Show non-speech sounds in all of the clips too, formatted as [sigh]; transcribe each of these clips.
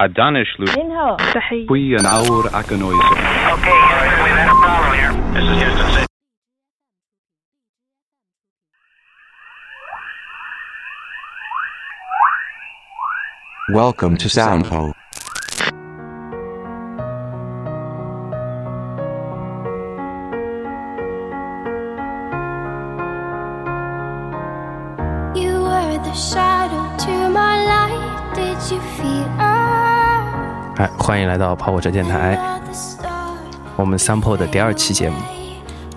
A Danish loop. Inho. صحيح. We an hour akanoise. Okay, we've had a problem here. This is Houston City. Welcome to Soundhole. 欢迎来到跑火车电台我们 sample 的第二期节目，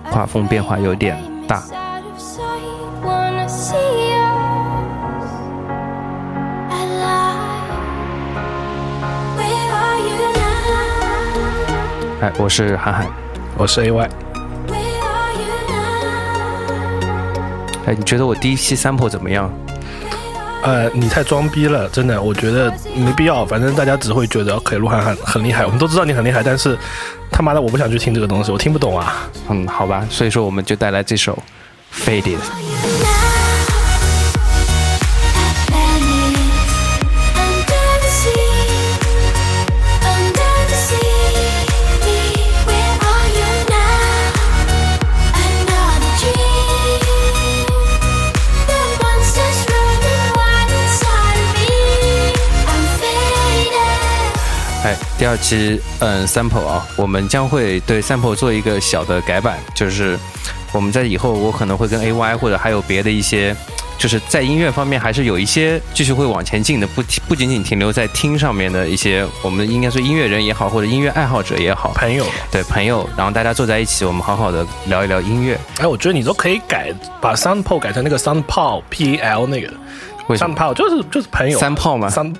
画风变化有点大。哎，我是涵涵。我是 now? 哎，你觉得我第一期 sample 怎么样？呃，你太装逼了，真的，我觉得没必要。反正大家只会觉得可以鹿晗很很厉害，我们都知道你很厉害，但是他妈的我不想去听这个东西，我听不懂啊。嗯，好吧，所以说我们就带来这首《Faded》。期嗯 sample 啊，我们将会对 sample 做一个小的改版，就是我们在以后我可能会跟 AY 或者还有别的一些。就是在音乐方面还是有一些继续会往前进的，不不仅仅停留在听上面的一些，我们应该说音乐人也好，或者音乐爱好者也好，朋友，对朋友，然后大家坐在一起，我们好好的聊一聊音乐。哎，我觉得你都可以改，把 o 改成那个 Sound p o P A L 那个 Sound 就是就是朋友。三炮嘛三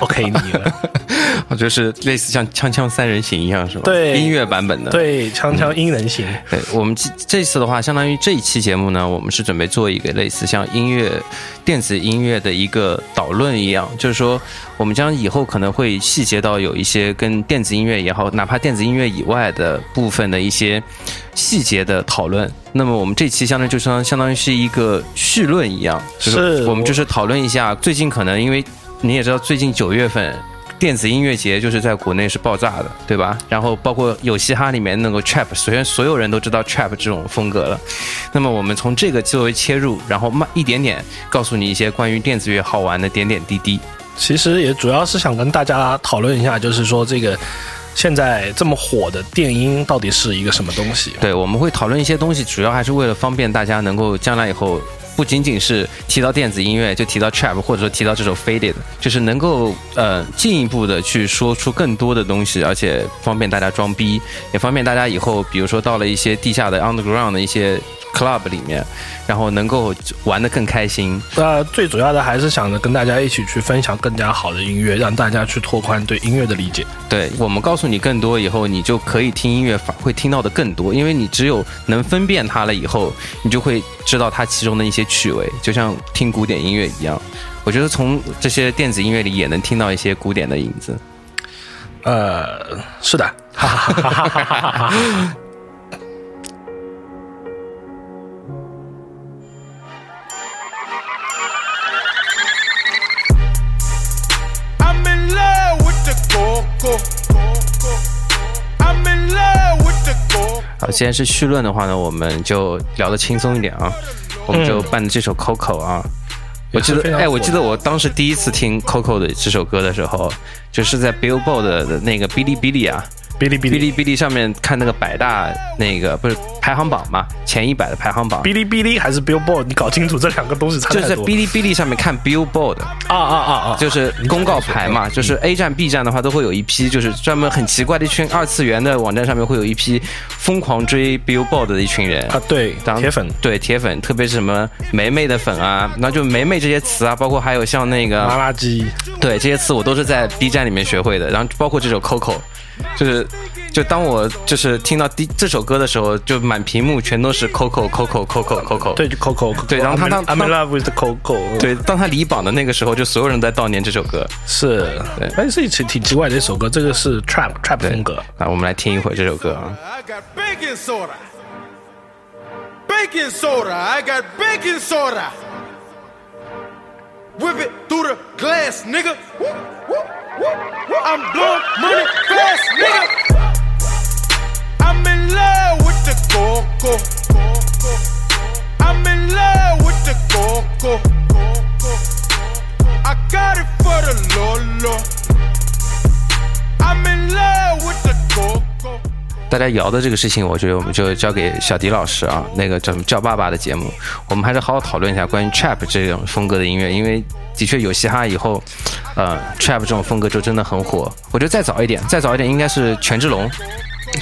OK 你了，[laughs] 就是类似像《锵锵三人行》一样是吧？对音乐版本的。对，锵锵音人行。对，我们这这次的话，相当于这一期节目呢，我们是准备做一个类似像音乐、电子音乐的一个导论一样，就是说，我们将以后可能会细节到有一些跟电子音乐也好，哪怕电子音乐以外的部分的一些细节的讨论。那么我们这期相当于就相相当于是一个绪论一样，就是我们就是讨论一下最近可能因为你也知道，最近九月份。电子音乐节就是在国内是爆炸的，对吧？然后包括有嘻哈里面那个 trap，首先所有人都知道 trap 这种风格了。那么我们从这个作为切入，然后慢一点点告诉你一些关于电子乐好玩的点点滴滴。其实也主要是想跟大家讨论一下，就是说这个现在这么火的电音到底是一个什么东西？对，我们会讨论一些东西，主要还是为了方便大家能够将来以后。不仅仅是提到电子音乐就提到 trap，或者说提到这首 faded，就是能够呃进一步的去说出更多的东西，而且方便大家装逼，也方便大家以后比如说到了一些地下的 underground 的一些 club 里面，然后能够玩得更开心。那最主要的还是想着跟大家一起去分享更加好的音乐，让大家去拓宽对音乐的理解。对我们告诉你更多以后，你就可以听音乐，反会听到的更多，因为你只有能分辨它了以后，你就会知道它其中的一些趣味，就像听古典音乐一样。我觉得从这些电子音乐里也能听到一些古典的影子。呃，是的，哈哈哈哈哈哈 [laughs] 好，既然是绪论的话呢，我们就聊得轻松一点啊，我们就伴着这首 Coco 啊。我记得，哎，我记得我当时第一次听 Coco 的这首歌的时候，就是在 Billboard 的那个哔哩哔哩啊，哔哩哔哩。哔哩哔哩上面看那个百大那个不是排行榜嘛，前一百的排行榜，哔哩哔哩还是 Billboard，你搞清楚这两个东西差就是在。哔哩哔哩上面看 Billboard，啊啊啊啊！就是公告牌嘛，就是 A 站、B 站的话都会有一批，就是专门很奇怪的一群二次元的网站上面会有一批疯狂追 Billboard 的一群人。啊，对，当铁粉，对铁粉，特别是什么梅梅的粉啊，那就梅梅这些词啊，包括还有像那个麻辣鸡，对这些词我都是在 B 站里面学会的，然后包括这首 Coco，就是就当我就是听到第这首歌的时候，就满屏幕全都是 Coco Coco Coco Coco，对，就 Coco，对然后他当 I'm in love with the Coco，对，当他离榜的那个时候，就所有人都在悼念这首歌。是，对哎，是挺挺奇怪的一首歌，这个是 trap trap 对风格。那我们来听一会儿这首歌啊。I got baking soda. Baking soda. I got baking soda. Whip it through the glass, nigga. Whoop, whoop, whoop, I'm blowing money fast, nigga. Coco. I'm in love with the coco. I got it for the Lolo. I'm in love with the coco. 大家摇的这个事情，我觉得我们就交给小迪老师啊，那个叫什么叫爸爸的节目，我们还是好好讨论一下关于 trap 这种风格的音乐，因为的确有嘻哈以后，呃，trap 这种风格就真的很火。我觉得再早一点，再早一点应该是权志龙，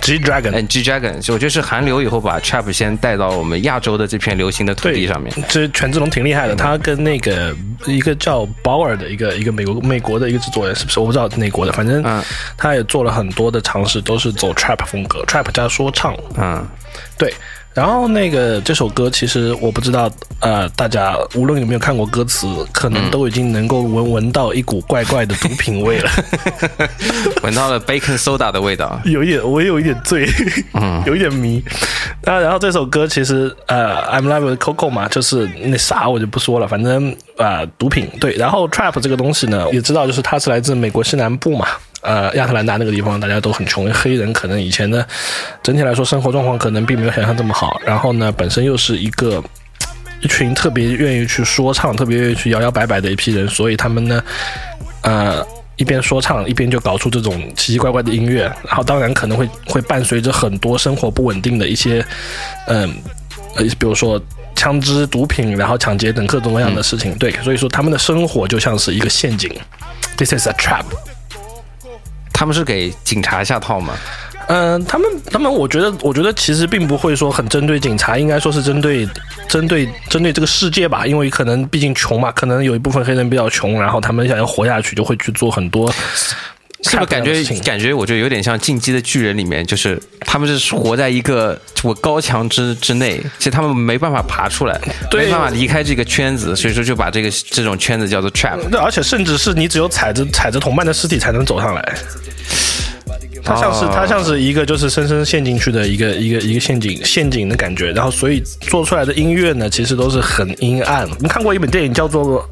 G Dragon 嗯，G Dragon，我觉得是韩流以后把 trap 先带到我们亚洲的这片流行的土地上面。这权志龙挺厉害的，他跟那个一个叫保尔的一个一个美国美国的一个制作人，是不是？我不知道哪国的，反正嗯他也做了很多的尝试，都是走 trap 风格，trap 加说唱。嗯，对，然后那个这首歌其实我不知道，呃，大家无论有没有看过歌词，可能都已经能够闻闻到一股怪怪的毒品味了，[laughs] 闻到了 bacon soda 的味道。有一点，我也有一点醉，嗯 [laughs] 有一点迷。那然后这首歌其实呃，I'm love with Coco 嘛，就是那啥我就不说了，反正啊、呃毒品对。然后 trap 这个东西呢，也知道就是它是来自美国西南部嘛。呃，亚特兰大那个地方大家都很穷，黑人可能以前的整体来说生活状况可能并没有想象这么好。然后呢，本身又是一个一群特别愿意去说唱、特别愿意去摇摇摆摆的一批人，所以他们呢，呃，一边说唱一边就搞出这种奇奇怪怪的音乐，然后当然可能会会伴随着很多生活不稳定的一些，嗯、呃，比如说。枪支、毒品，然后抢劫等各种各样的事情，对，所以说他们的生活就像是一个陷阱。This is a trap。他们是给警察下套吗？嗯、他们他们，我觉得，我觉得其实并不会说很针对警察，应该说是针对针对针对这个世界吧，因为可能毕竟穷嘛，可能有一部分黑人比较穷，然后他们想要活下去，就会去做很多。是不是感觉感觉我觉得有点像《进击的巨人》里面，就是他们是活在一个我高墙之之内，其实他们没办法爬出来，对没办法离开这个圈子，所以说就把这个这种圈子叫做 trap。对，而且甚至是你只有踩着踩着同伴的尸体才能走上来。它像是它像是一个就是深深陷进去的一个一个一个陷阱陷阱的感觉，然后所以做出来的音乐呢，其实都是很阴暗。我们看过一本电影叫做《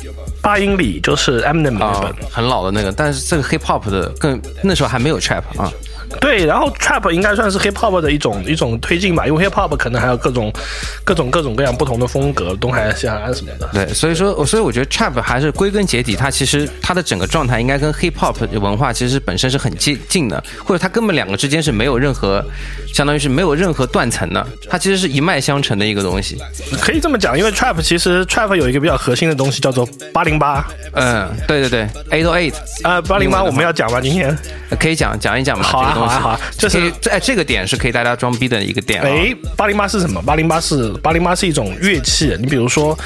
八英里》，就是 Eminem 那本。，很老的那个，但是这个 hip hop 的更那时候还没有 trap 啊，对，然后 trap 应该算是 hip hop 的一种一种推进吧，因为 hip hop 可能还有各种各种各种各样不同的风格，东海岸、西海岸什么的。对，所以说，我所以我觉得 trap 还是归根结底，它其实它的整个状态应该跟 hip hop 文化其实本身是很接近的，或者它根本两个之间是没有任何，相当于是没有任何断层的，它其实是一脉相承的一个东西。可以这么讲，因为 trap 其实 trap 有一个比较核心的东西叫做八零八。嗯，对对对，eight o eight，啊，八零八我们要讲吗？今天？可以讲讲一讲嘛，好啊。好啊好啊就是可以这哎这个点是可以大家装逼的一个点啊。哎，八零八是什么？八零八是八零八是一种乐器。你比如说，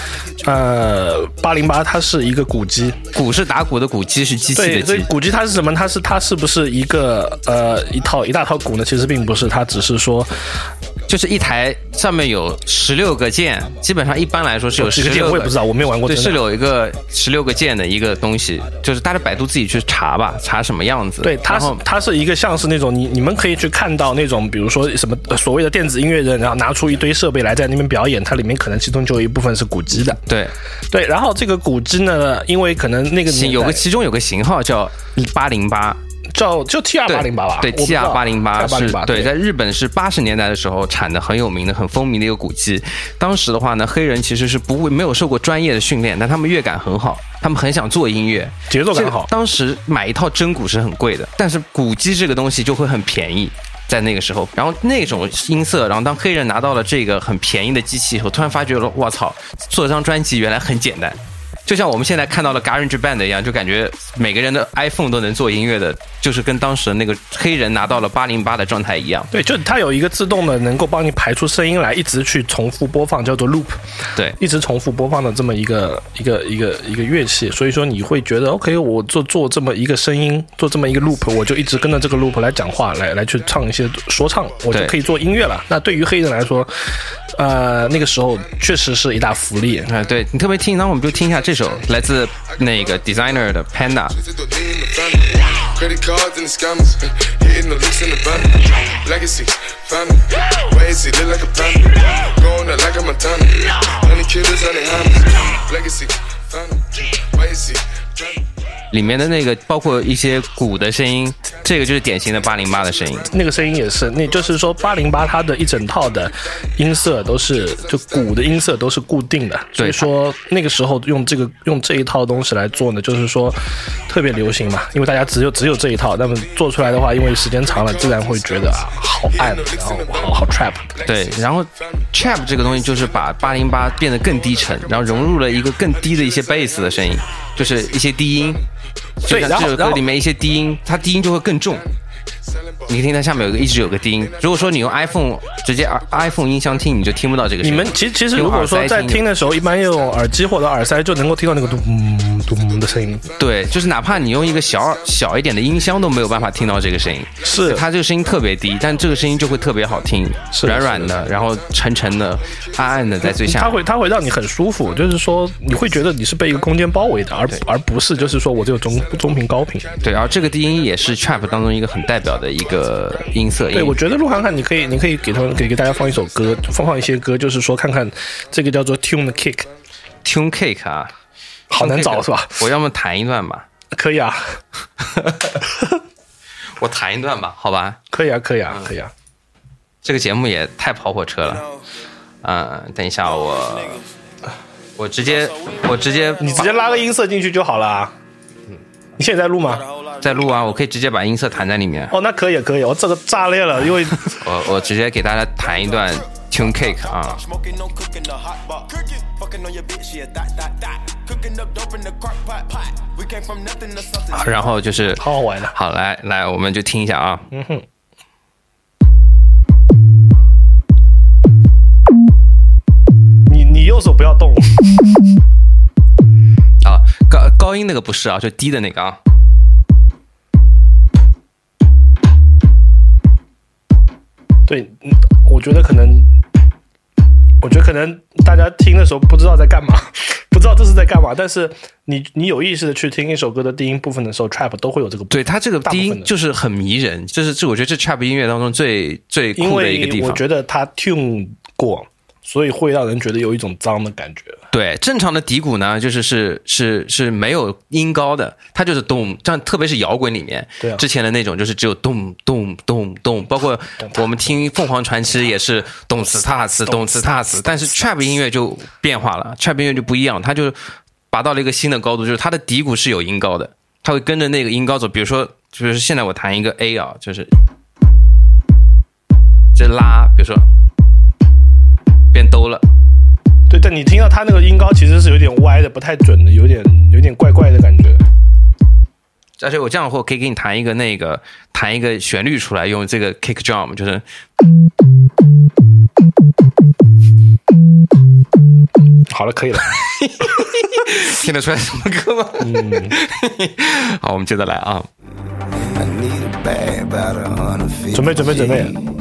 呃，八零八它是一个鼓机。鼓是打鼓的鼓，机是机器对，的机。所以鼓机它是什么？它是它是不是一个呃一套一大套鼓呢？其实并不是，它只是说就是一台上面有十六个键，基本上一般来说是有几个键，十六我也不知道，我没有玩过。对，是有一个十六个键的一个东西，就是大家百度自己去查吧，查什么样子。对，它是它是一个像是那种你你们可以去看到那种，比如说什么呃所谓的电子音乐人，然后拿出一堆设备来在那边表演，它里面可能其中就有一部分是鼓机的。对，对，然后这个鼓机呢，因为可能那个有个其中有个型号叫八零八。叫就 T R 八零八吧，对我不知，T R 道八零八是808对，在日本是八十年代的时候产的很有名的、很风靡的一个鼓机。当时的话呢，黑人其实是不会没有受过专业的训练，但他们乐感很好，他们很想做音乐，节奏感好。当时买一套真鼓是很贵的，但是鼓机这个东西就会很便宜。在那个时候，然后那种音色，然后当黑人拿到了这个很便宜的机器以后，突然发觉了，我操，做张专辑原来很简单，就像我们现在看到了 Garage Band 一样，就感觉每个人的 iPhone 都能做音乐的，就是跟当时那个黑人拿到了八零八的状态一样。对，就它有一个自动的能够帮你排出声音来，一直去重复播放，叫做 loop，对，一直重复播放的这么一个一个一个一个乐器。所以说你会觉得，OK，我做做这么一个声音，做这么一个 loop，我就一直跟着这个 loop 来讲话，来来去唱一些说唱，我就可以做音乐了。那对于黑人来说，呃，那个时候确实是一大福利。啊、对你特别听，那我们就听一下这首来自那个 Designer 的 Panda。 Credit cards and the scammers, hitting the licks in the van. Legacy, family, why is he look like a panda? Going out like a Montana, honey killers, honey hammers. Legacy, family, why is he? 里面的那个包括一些鼓的声音，这个就是典型的八零八的声音。那个声音也是，那就是说八零八它的一整套的音色都是就鼓的音色都是固定的，所以说那个时候用这个用这一套东西来做呢，就是说特别流行嘛，因为大家只有只有这一套，那么做出来的话，因为时间长了，自然会觉得啊好暗，然后好好 trap。对，然后 trap 这个东西就是把八零八变得更低沉，然后融入了一个更低的一些 bass 的声音，就是一些低音。就像对然后然后这首歌里面一些低音，它低音就会更重。你可以听它下面有个一直有个低音。如果说你用 iPhone 直接 iPhone 音箱听，你就听不到这个声音。你们其实其实如果说在听听的时候，一般用耳机或者耳塞就能够听到那个咚咚的声音。对，就是哪怕你用一个小耳小一点的音箱都没有办法听到这个声音。是它这个声音特别低，但这个声音就会特别好听，是软软的，然后沉沉的、暗暗的在最下面。它会它会让你很舒服，就是说你会觉得你是被一个空间包围的，而而不是就是说我只有中中频高频。对，然后这个低音也是 trap 当中一个很代表的一个音色音。对，我觉得鹿晗晗，你可以你可以给他们给给大家放一首歌，放放一些歌，就是说看看这个叫做 Tune Kick，Tune Cake 啊，好难找是吧？我要么弹一段吧，可以啊，[laughs] 我弹一段吧，好吧？可以啊，可以嗯啊，可以啊。这个节目也太跑火车了。嗯，等一下我，我直接我直接你直接拉个音色进去就好了啊。你现在在录吗？在录啊，我可以直接把音色弹在里面。哦，那可以可以，我这个炸裂了，因为 [laughs] 我我直接给大家弹一段 Tune Cake 啊。然后就是好玩的。好，来来，我们就听一下啊。嗯哼。你你右手不要动。[laughs] 啊，高高音那个不是啊，就低的那个啊。对，嗯我觉得可能，我觉得可能大家听的时候不知道在干嘛，[laughs] 不知道这是在干嘛。但是你你有意识的去听一首歌的低音部分的时候，trap 都会有这个部分。对它这个低音就是很迷人，这是这我觉得这 trap 音乐当中最最酷的一个地为我。觉得他 tune 过，所以会让人觉得有一种脏的感觉。对，正常的底鼓呢，就是是是是没有音高的，它就是咚，这样特别是摇滚里面，对啊之前的那种就是只有咚咚咚咚，包括我们听凤凰传奇也是咚次踏次咚次踏次，但是 trap 音乐就变化了，trap 音乐就不一样，它就拔到了一个新的高度，就是它的底鼓是有音高的，它会跟着那个音高走，比如说就是现在我弹一个 A 啊，就是这拉，比如说变兜了。对，但你听到他那个音高其实是有点歪的，不太准的，有点有点怪怪的感觉。而且我这样的话，可以给你弹一个那个弹一个旋律出来，用这个 kick drum，就是好了，可以了。[laughs] 听得出来什么歌吗？嗯 [laughs] 好，我们接着来啊。准备准备准备，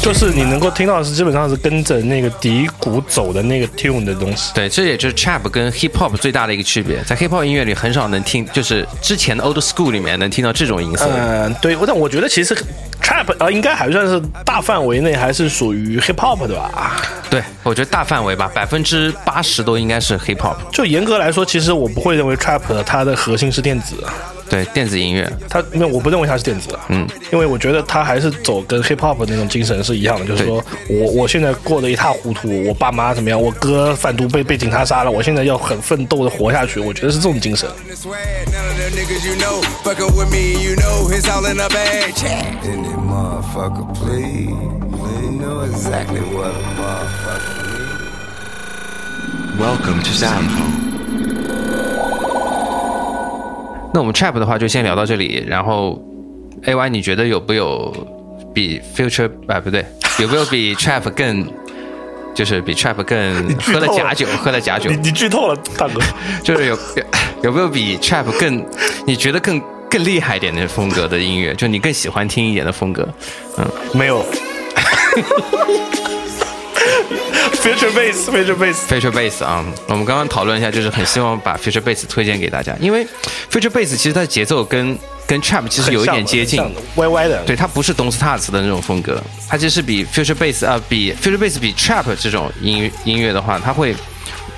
就是你能够听到的是基本上是跟着那个底鼓走的那个 tune 的东西。对，这也就是 trap 跟 hip hop 最大的一个区别，在 hip hop 音乐里很少能听，就是之前的 old school 里面能听到这种音色。嗯，对，但我觉得其实 trap 呃应该还算是大范围内还是属于 hip hop 的吧。对，我觉得大范围吧，百分之八十都应该是 hip hop。就严格来说，其实我不会认为 trap 它的核心是电子，对，电子音乐。它没有，我不认为它是电子，嗯，因为我觉得它还是走跟 hip hop 那种精神是一样的，就是说我我现在过得一塌糊涂，我爸妈怎么样，我哥贩毒被被警察杀了，我现在要很奋斗的活下去，我觉得是这种精神。A motherfucker, please. You know exactly what a motherfucker Welcome to Soundhome. 那我们 trap 的话就先聊到这里，然后 A Y 你觉得有没有比 future 啊不对，有没有比 trap 更，就是比 trap 更喝了假酒，喝了假酒你，你剧透了，大哥。就是有有有没有比 trap 更你觉得更更厉害一点的风格的音乐，就你更喜欢听一点的风格？嗯，没有，[laughs] Future Bass，Future Bass。Future Bass 啊，我们刚刚讨论一下，就是很希望把 Future Bass 推荐给大家，因为 Future Bass 其实它的节奏跟跟 Trap 其实有一点接近歪歪的。对，它不是 Don't Start 的那种风格，它其实是比 Future Bass 啊、比 Future Bass 比 Trap 这种音乐音乐的话，它会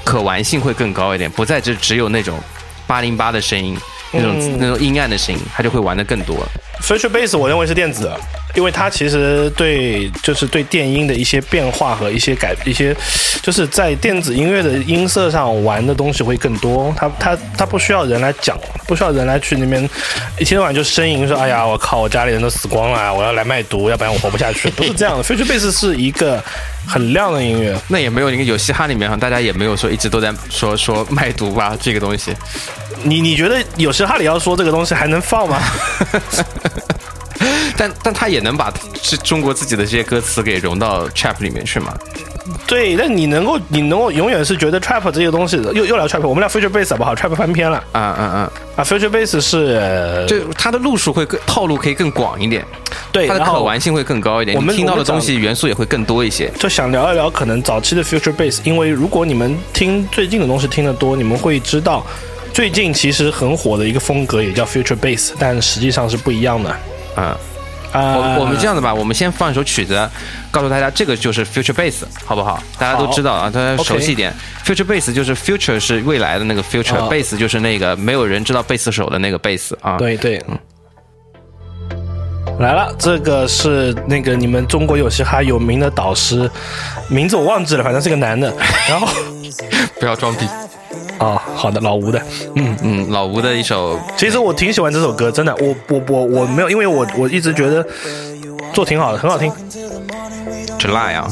可玩性会更高一点，不再就只有那种八零八的声音，那种、那种阴暗的心，他，就会玩的更多。Future Bass 我认为是电子的，因为它其实对就是对电音的一些变化和一些改一些，就是在电子音乐的音色上玩的东西会更多。它它它不需要人来讲，不需要人来去那边一天到晚就呻吟说：“哎呀，我靠，我家里人都死光了，我要来卖毒，要不然我活不下去。”不是这样的，[laughs] Future Bass 是一个很亮的音乐。那也没有那个有嘻哈里面哈，大家也没有说一直都在说说卖毒吧这个东西。你你觉得有嘻哈里要说这个东西还能放吗？[laughs] [laughs] 但但他也能把这中国自己的这些歌词给融到 trap 里面去嘛？对，但你能够你能够永远是觉得 trap 这些东西，又又聊 trap，我们聊 future bass 好不好？trap 翻篇了啊嗯嗯，啊，future bass 是呃就它的路数会更套路可以更广一点，对，它的可玩性会更高一点，我们听到的东西元素也会更多一些。就想聊一聊可能早期的 future bass，因为如果你们听最近的东西听得多，你们会知道最近其实很火的一个风格也叫 future bass，但实际上是不一样的嗯，啊。我我们这样子吧，我们先放一首曲子，告诉大家这个就是 future bass，好不好？大家都知道啊，大家熟悉一点。future bass 就是 future 是未来的那个 future，bass、啊就是那个没有人知道贝斯手的那个贝斯啊。对对，来了，这个是那个你们中国有嘻哈有名的导师，名字我忘记了，反正是个男的。然后，[laughs] 不要装逼。哦，好的，老吴的，嗯。嗯，老吴的一首其实我挺喜欢这首歌，真的，我我我我没有，因为我我一直觉得做挺好的，很好听。July 啊，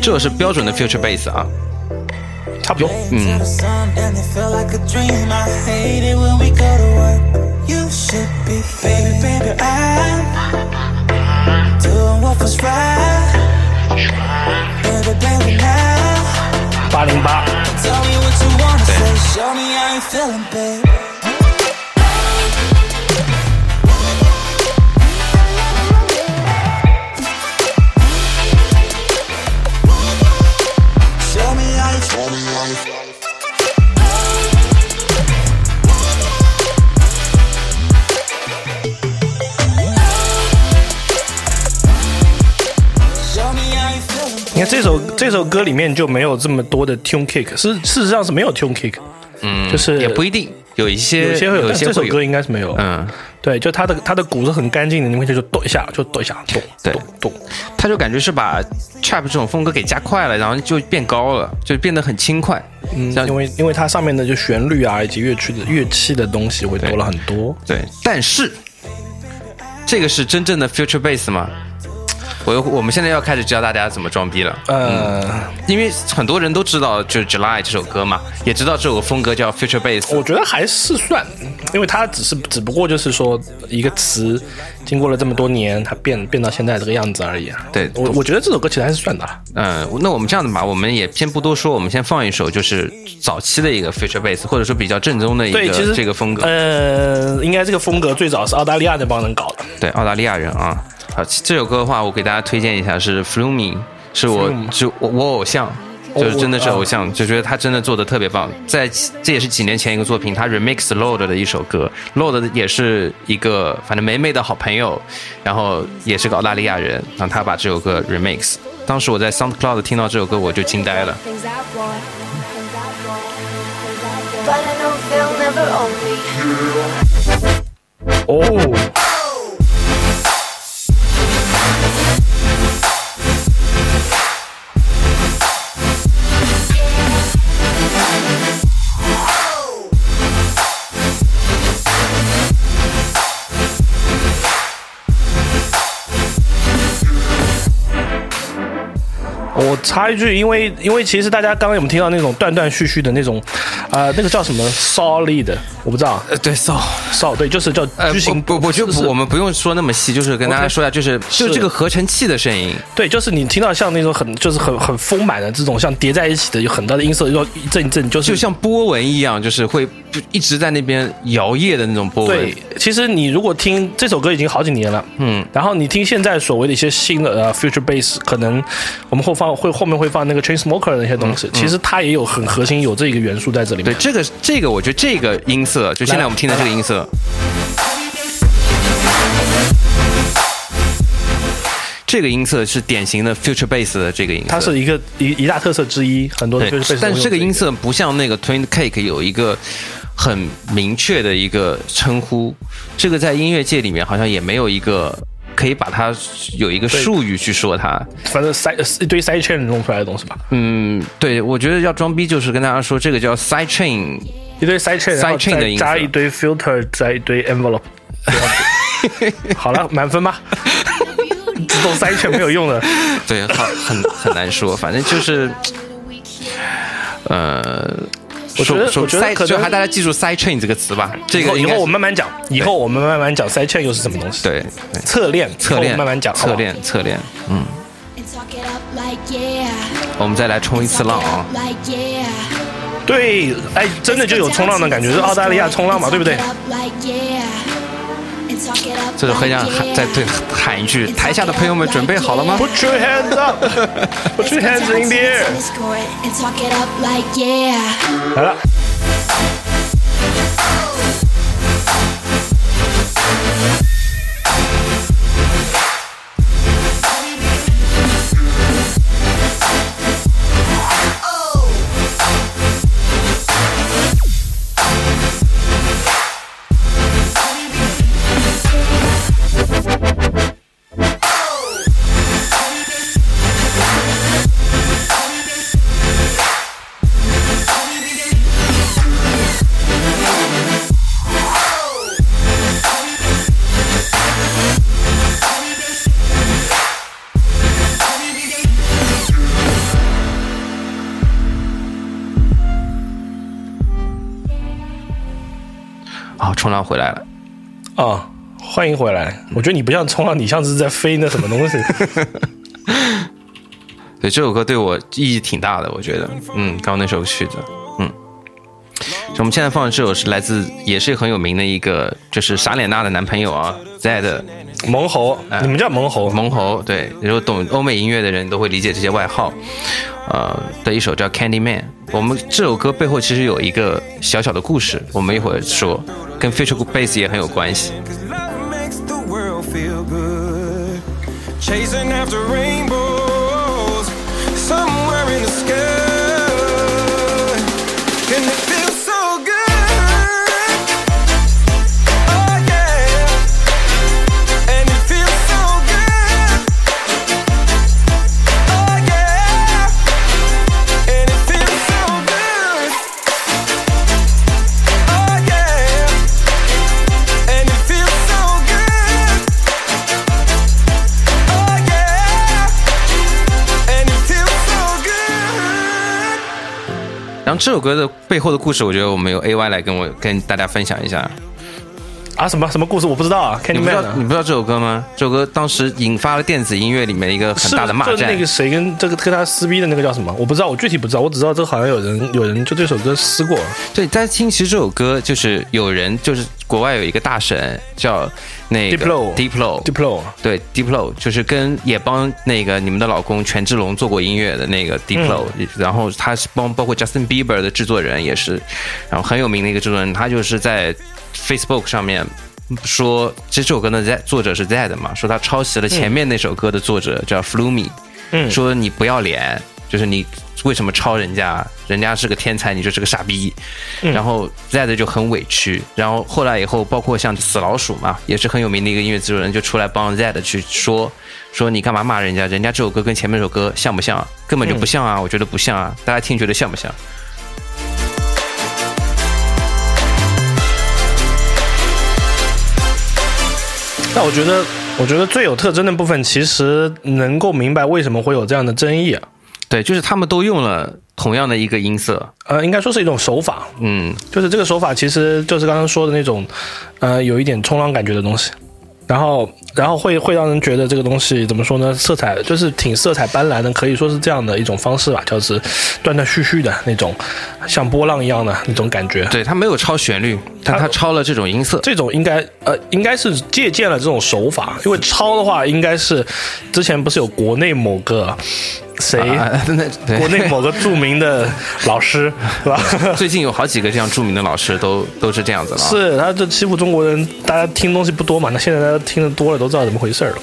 这是标准的 future bass 啊。差不多。嗯，Tell me what you wanna say. Show me how you feeling, babe. 你看这首这首歌里面就没有这么多的 tune kick，是事实上是没有 tune kick，嗯，就是也不一定，有一些有些会有，有一些这首歌。应该是没有。嗯，对，就它的它的鼓是很干净的，你会觉得就咚一下就咚一下，咚对咚咚。他就感觉是把 trap 这种风格给加快了，然后就变高了，就变得很轻快。嗯，因为因为它上面的就旋律啊以及乐曲的乐器的东西会多了很多。对，但是这个是真正的 future bass 吗？我又我们现在要开始教大家怎么装逼了，呃，因为很多人都知道就是 July 这首歌嘛，也知道这首风格叫 future bass。我觉得还是算，因为它只是只不过就是说一个词，经过了这么多年，它变变到现在这个样子而已啊。对我我觉得这首歌其实还是算的啊。嗯，那我们这样子吧，我们也先不多说，我们先放一首就是早期的一个 future bass，或者说比较正宗的一个这个风格。呃，应该这个风格最早是澳大利亚那帮人搞的。对，澳大利亚人啊。好，这首歌的话，我给大家推荐一下是 Flumi，是我 Flume 就我我偶像，哦就是真的是偶像，就觉得他真的做的特别棒。在这也是几年前一个作品，他 remix Lord 的一首歌，Lord 也是一个反正梅梅的好朋友，然后也是个澳大利亚人，然后他把这首歌 remix。当时我在 SoundCloud 听到这首歌，我就惊呆了。Things 插一句，因为因为其实大家刚刚有没有听到那种断断续续的那种，呃，那个叫什么？Solid，我不知道。呃，对，so，，sol 对，就是叫呃，不不，我觉得是我们不用说那么细，就是跟大家说一下，就是。就是这个合成器的声音，对，就是你听到像那种很就是很很丰满的这种像叠在一起的有很大的音色，要一阵一阵，就是就像波纹一样，就是会就一直在那边摇曳的那种波纹。对。，其实你如果听这首歌已经好几年了，嗯，然后你听现在所谓的一些新的呃 future bass，可能我们会放会后面会放那个 chain smoker 的那些东西，其实它也有很核心有这一个元素在这里面。对，这个这个，我觉得这个音色，就现在我们听的这个音色，这个音色是典型的 future bass 的这个音色，它是一个一一大特色之一，很多 future bass 但是这个音色不像那个 Twin Cake 有一个很明确的一个称呼，这个在音乐界里面好像也没有一个可以把它有一个术语去说它。反正 side 一堆 side chain 弄出来的东西吧，嗯，对，我觉得要装逼就是跟大家说这个叫 side chain，一堆 side chain，加一堆 filter，加一堆 envelope。[laughs] 好了，满分吧。自动 side chain 没有用的，对，好很很难说，反正就是，呃。我觉得说我觉得可能还大家记住 side chain 这个词吧，这个以后我慢慢讲，以后我们慢慢讲 side chain 又是什么东西。对对。侧链，侧链慢慢讲，侧好链侧链，嗯.我们再来冲一次浪啊。对，哎，真的就有冲浪的感觉，就是澳大利亚冲浪嘛，对不对？这时候很想喊再对喊一句：台下的朋友们准备好了吗？Put your hands up, put your hands in the air。来了，回来了。啊，欢迎回来。我觉得你不像冲浪，你像是在飞那什么东西。[laughs] 对，这首歌对我意义挺大的，我觉得，嗯，刚刚那首曲子，嗯，我们现在放的这首是来自也是很有名的一个，就是傻脸娜的男朋友啊，Z 蒙猴，你们叫萌猴？萌猴，对，如果懂欧美音乐的人都会理解这些外号，呃，的一首叫 Candy Man。我们这首歌背后其实有一个小小的故事，我们一会儿说，跟 Future Bass 也很有关系。Love makes the world feel good. Chasing after rainbows 这首歌的背后的故事，我觉得我们由 AY 来跟我跟大家分享一下。啊，什么什么故事？我不知道啊。你不知道你不知道这首歌吗？这首歌当时引发了电子音乐里面一个很大的骂战是就那。个谁跟这个跟他撕逼的那个叫什么？我不知道，我具体不知道，我只知道这个好像有人有人就这首歌撕过。对，大家听，其实这首歌就是有人就是国外有一个大神叫那个 Diplo Diplo Diplo 对 Diplo 就是跟也帮那个你们的老公权志龙做过音乐的那个 Diplo，、然后他是帮包括 Justin Bieber 的制作人也是，然后很有名的一个制作人，他就是在 Facebook 上面。说这首歌的 Z 作者是 Z 嘛，说他抄袭了前面那首歌的作者叫 Flumi，嗯说你不要脸，就是你为什么抄人家？人家是个天才，你就是个傻逼。然后 Z 就很委屈，然后后来以后，包括像死老鼠嘛，也是很有名的一个音乐制作人，就出来帮 Z 去说说你干嘛骂人家？人家这首歌跟前面那首歌像不像？根本就不像啊！我觉得不像啊！大家听觉得像不像？但我觉得，我觉得最有特征的部分，其实能够明白为什么会有这样的争议啊。对，就是他们都用了同样的一个音色，呃，应该说是一种手法，嗯，就是这个手法其实就是刚刚说的那种，呃，有一点冲浪感觉的东西，然后然后会会让人觉得这个东西怎么说呢？色彩就是挺色彩斑斓的，可以说是这样的一种方式吧，就是断断续续的那种，像波浪一样的那种感觉。对，它没有抄旋律，但它抄了这种音色。这种应该呃应该是借鉴了这种手法，因为抄的话应该是之前不是有国内某个谁、[laughs] 国内某个著名的老师 [laughs] 是吧？最近有好几个这样著名的老师都 [laughs] 都是这样子了。，是他这欺负中国人，大家听东西不多嘛，那现在大家听的多了，都知道怎么回事儿了。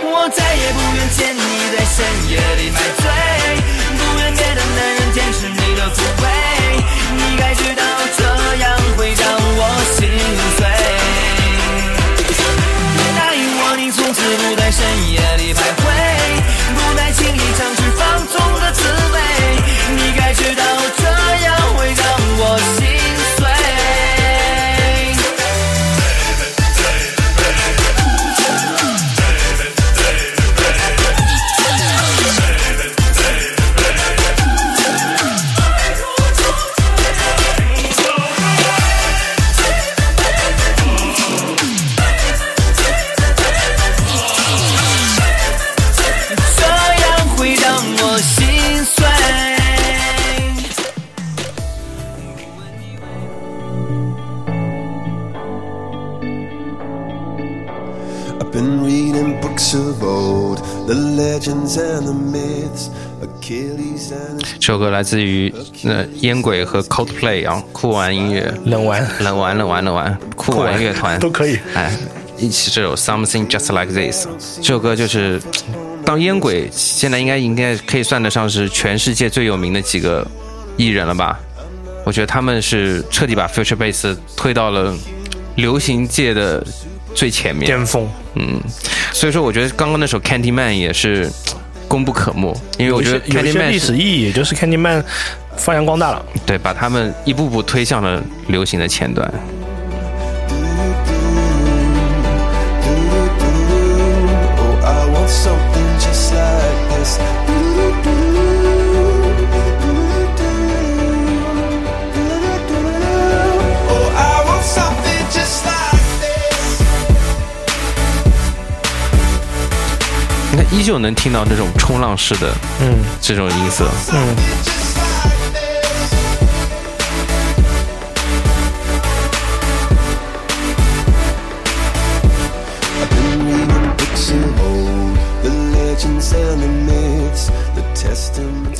我再也不愿见你在深夜里买醉，不愿别的男人坚持你的抚慰。你该知道这样会让我心碎。从此不在深夜里徘徊，不再轻易尝这首歌来自于呃烟鬼和 Coldplay 啊，酷玩音乐，冷玩。冷玩冷玩冷玩，酷玩乐团。[laughs] 都可以。哎，一起这首 Something Just Like This 这首歌就是，当烟鬼现在应该应该可以算得上是全世界最有名的几个艺人了吧？我觉得他们是彻底把 Future Bass 推到了流行界的最前面。巅峰，嗯，所以说我觉得刚刚那首 Candyman 也是功不可没，因为我觉得有一些 Candyman 历史意义，也就是 Candyman 发扬光大了。对把他们一步步推向了流行的前端。依旧能听到那种冲浪式的，嗯这种音色。嗯，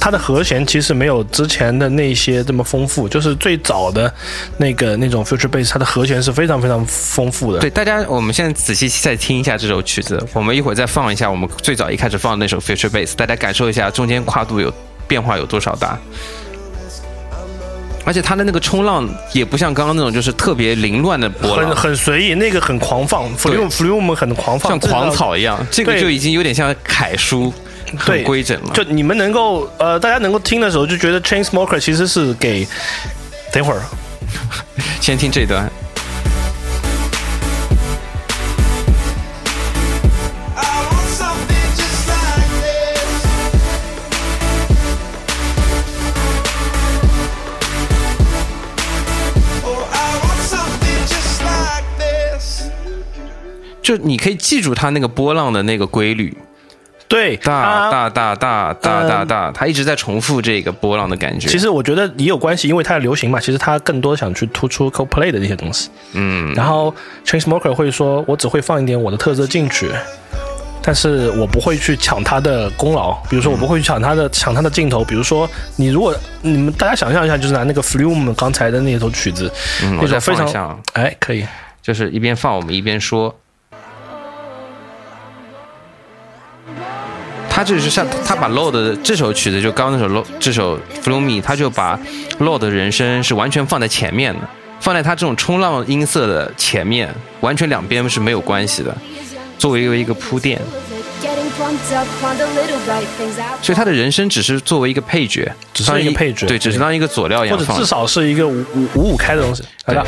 它的和弦其实没有之前的那些这么丰富，就是最早的那个那种 future bass，它的和弦是非常非常丰富的。对，大家，我们现在仔细再听一下这首曲子，我们一会儿再放一下我们最早一开始放的那首 Future Bass，大家感受一下中间跨度有变化有多少大。而且它的那个冲浪也不像刚刚那种就是特别凌乱的波很浪，很随意，那个很狂放，flume flume 很狂放，像狂草一样。这个就已经有点像楷书，很规整了。就你们能够呃，大家能够听的时候就觉得 Chainsmoker 其实是给，等会儿 [laughs] 先听这段。就你可以记住它那个波浪的那个规律，对大它大大大大大大，它一直在重复这个波浪的感觉。其实我觉得也有关系，因为它的流行嘛，其实它更多想去突出 Coldplay 的那些东西。嗯，然后 Chainsmoker 会说，我只会放一点我的特色进去，但是我不会去抢他的功劳。比如说，我不会去抢他的抢他的镜头。比如说，你如果你们大家想象一下，就是拿那个 Flume 刚才的那首曲子，嗯那种非常哎可以，就是一边放我们一边说。他这是像他把 Load 的这首曲子，就刚刚那首 Load 这首 Flow Me，他就把 Load 的人声是完全放在前面的，放在他这种冲浪音色的前面，完全两边是没有关系的，作为一个一个铺垫。所以他的人声只是作为一个配角，只是当一个配角对，只是当一个佐料一样放或者至。少是一个五五五五开的东西。来了，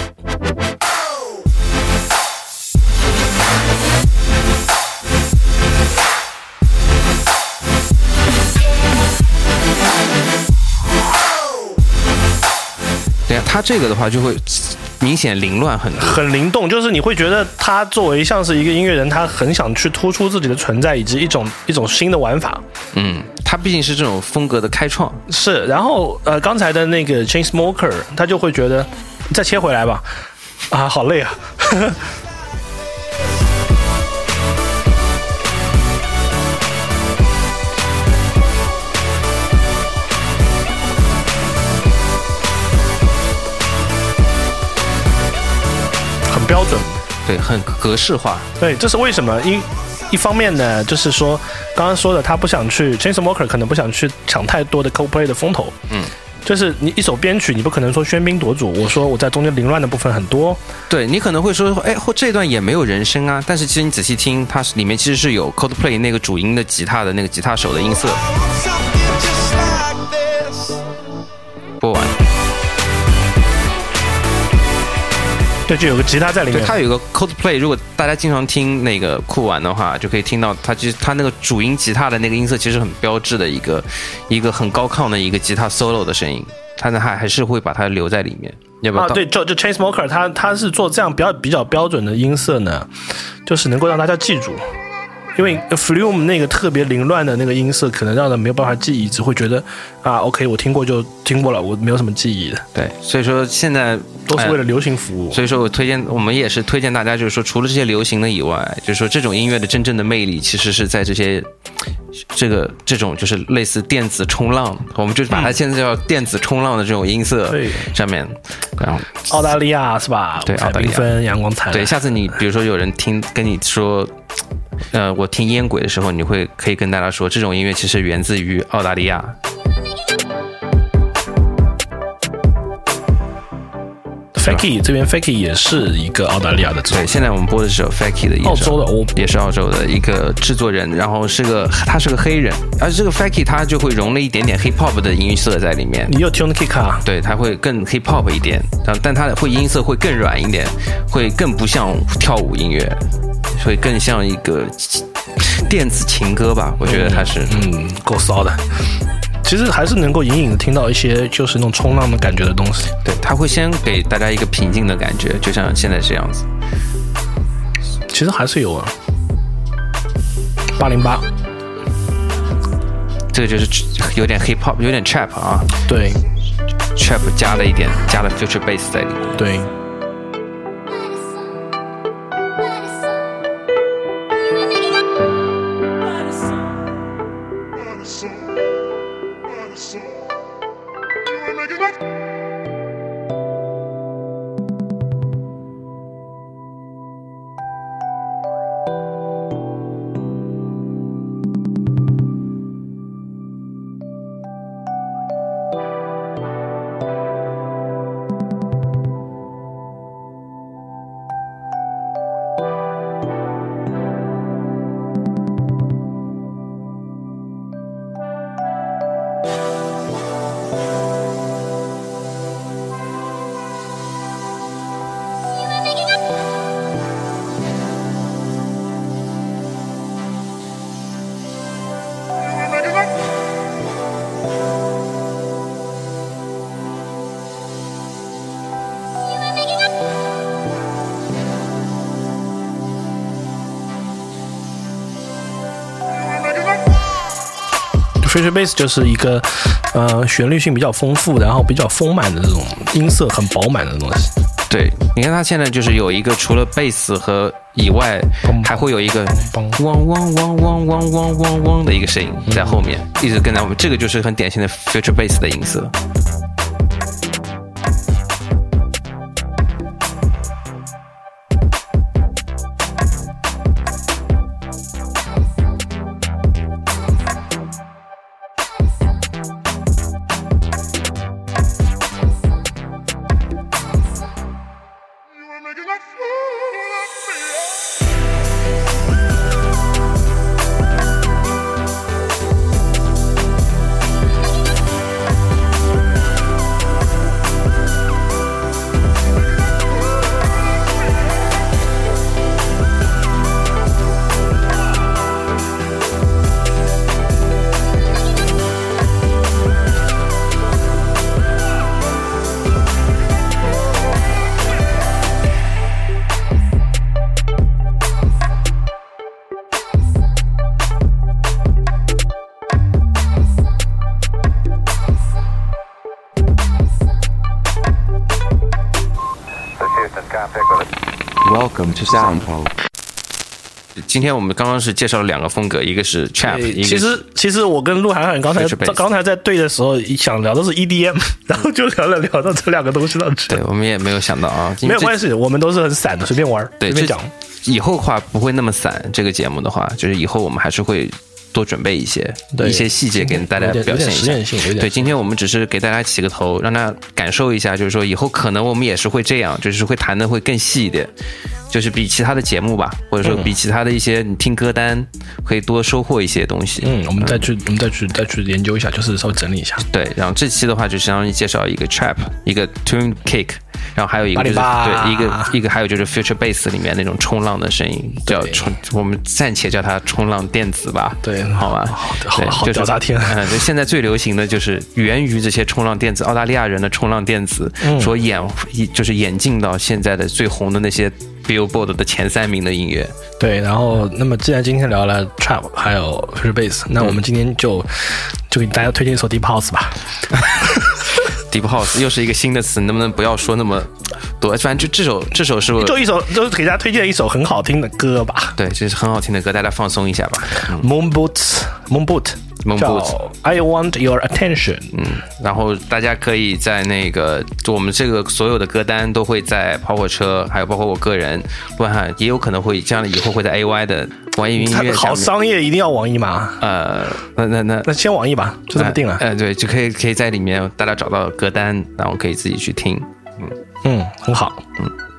它这个的话就会明显凌乱很多。很灵动，就是你会觉得他作为像是一个音乐人，他很想去突出自己的存在以及一种一种新的玩法。嗯，他毕竟是这种风格的开创。是，然后呃，刚才的那个 Chain Smoker，他就会觉得再切回来吧，啊，好累啊。标准，对，很格式化。对，这是为什么？一一方面呢，就是说刚刚说的，他不想去 Chains Walker 可能不想去抢太多的 Coldplay 的风头。嗯，就是你一首编曲，你不可能说喧宾夺主。我说我在中间凌乱的部分很多，对你可能会说，哎，或这段也没有人声啊。但是其实你仔细听，它是里面其实是有 Coldplay 那个主音的吉他的那个吉他手的音色。播完，对，就有个吉他在里面。对，它有一个 Coldplay，如果大家经常听那个酷玩的话，就可以听到它其实它那个主音吉他的那个音色，其实很标志的一个一个很高亢的一个吉他 solo 的声音，它呢还还是会把它留在里面。要不要啊，对，就就 Chain Smoker，他他是做这样比较比较标准的音色呢，就是能够让大家记住。因为 Flume 那个特别凌乱的那个音色，可能让人没有办法记忆，只会觉得啊，OK，我听过就听过了，我没有什么记忆的，对，所以说现在哎都是为了流行服务。所以说我推荐，我们也是推荐大家，就是说，除了这些流行的以外，就是说，这种音乐的真正的魅力，其实是在这些这个这种就是类似电子冲浪，我们就是把它现在叫电子冲浪的这种音色对上面，然后澳大利亚是吧？对澳大利亚缤纷，阳光灿烂。对，下次你比如说有人听跟你说。呃，我听烟鬼的时候，你会可以跟大家说，这种音乐其实源自于澳大利亚。Faky 这边 fake 也是一个澳大利亚的制作对，现在我们播的这首 Faky 的澳洲的哦也是澳洲的一个制作人，然后是个他是个黑人，而这个 fake 他就会融了一点点 hip hop 的音色在里面。你有 Tune Kick 啊？对，他会更 hip hop 一点，但但他的会音色会更软一点，会更不像跳舞音乐，会更像一个电子情歌吧？我觉得他是，嗯，够骚的。其实还是能够隐隐的听到一些就是那种冲浪的感觉的东西。对，他会先给大家一个平静的感觉，就像现在这样子。其实还是有啊，八零八，这个就是有点 hip hop，有点 trap 啊对，trap 加了一点，加了 future bass 在里面。对。Future Bass 就是一个呃旋律性比较丰富，然后比较丰满的这种音色很饱满的东西。对，你看它现在就是有一个除了贝斯和以外，还会有一个汪汪汪汪汪汪汪汪的一个声音在后面，一直跟在我们，这个就是很典型的 future bass 的音色。To Soundpole. 今天我们刚刚是介绍了两个风格，一个是 trap，其实其实我跟鹿晗晗刚才刚才在对的时候想聊的是 EDM，[laughs] 然后就聊了聊到这两个东西上去。对我们也没有想到啊，[laughs] 没有关系，我们都是很散的，随便玩，对，随便讲。以后的话不会那么散。这个节目的话，就是以后我们还是会多准备一些对一些细节给大家表现一下对，今天我们只是给大家起个头，让大家感受一下，就是说以后可能我们也是会这样，就是会谈的会更细一点，就是比其他的节目吧，或者说比其他的一些你听歌单可以多收获一些东西。嗯，我们再去我们再去再去研究一下，就是稍微整理一下。对，然后这期的话就相当于介绍一个 trap，一个 tune kick，然后还有一个就是对一个一个还有就是 future bass 里面那种冲浪的声音，叫冲，我们暂且叫它冲浪电子吧。对好吧，对，好好就是屌炸天嗯，就现在最流行的就是源于这些冲浪电子，澳大利亚人的冲浪电子嗯所演就是演进到现在的最红的那些 Billboard 的前三名的音乐。对，然后那么既然今天聊了 trap 还有 future bass，那我们今天就就给大家推荐一首 deep house 吧。Deep House 又是一个新的词，能不能不要说那么多？反正就这首这首是我就一首，就是给大家推荐一首很好听的歌吧。对，这是很好听的歌，大家放松一下吧。Moon Boots Moon 叫 I Want Your Attention。嗯，然后大家可以在那个，就我们这个所有的歌单都会在跑火车，还有包括我个人，乱汉也有可能会将来，以后会在 AY 的网易云音乐好。商业一定要网易吗？呃，那那那那先网易吧，就这么定了。呃，对，就可以可以在里面大家找到歌单，然后可以自己去听。嗯嗯，很好。Planning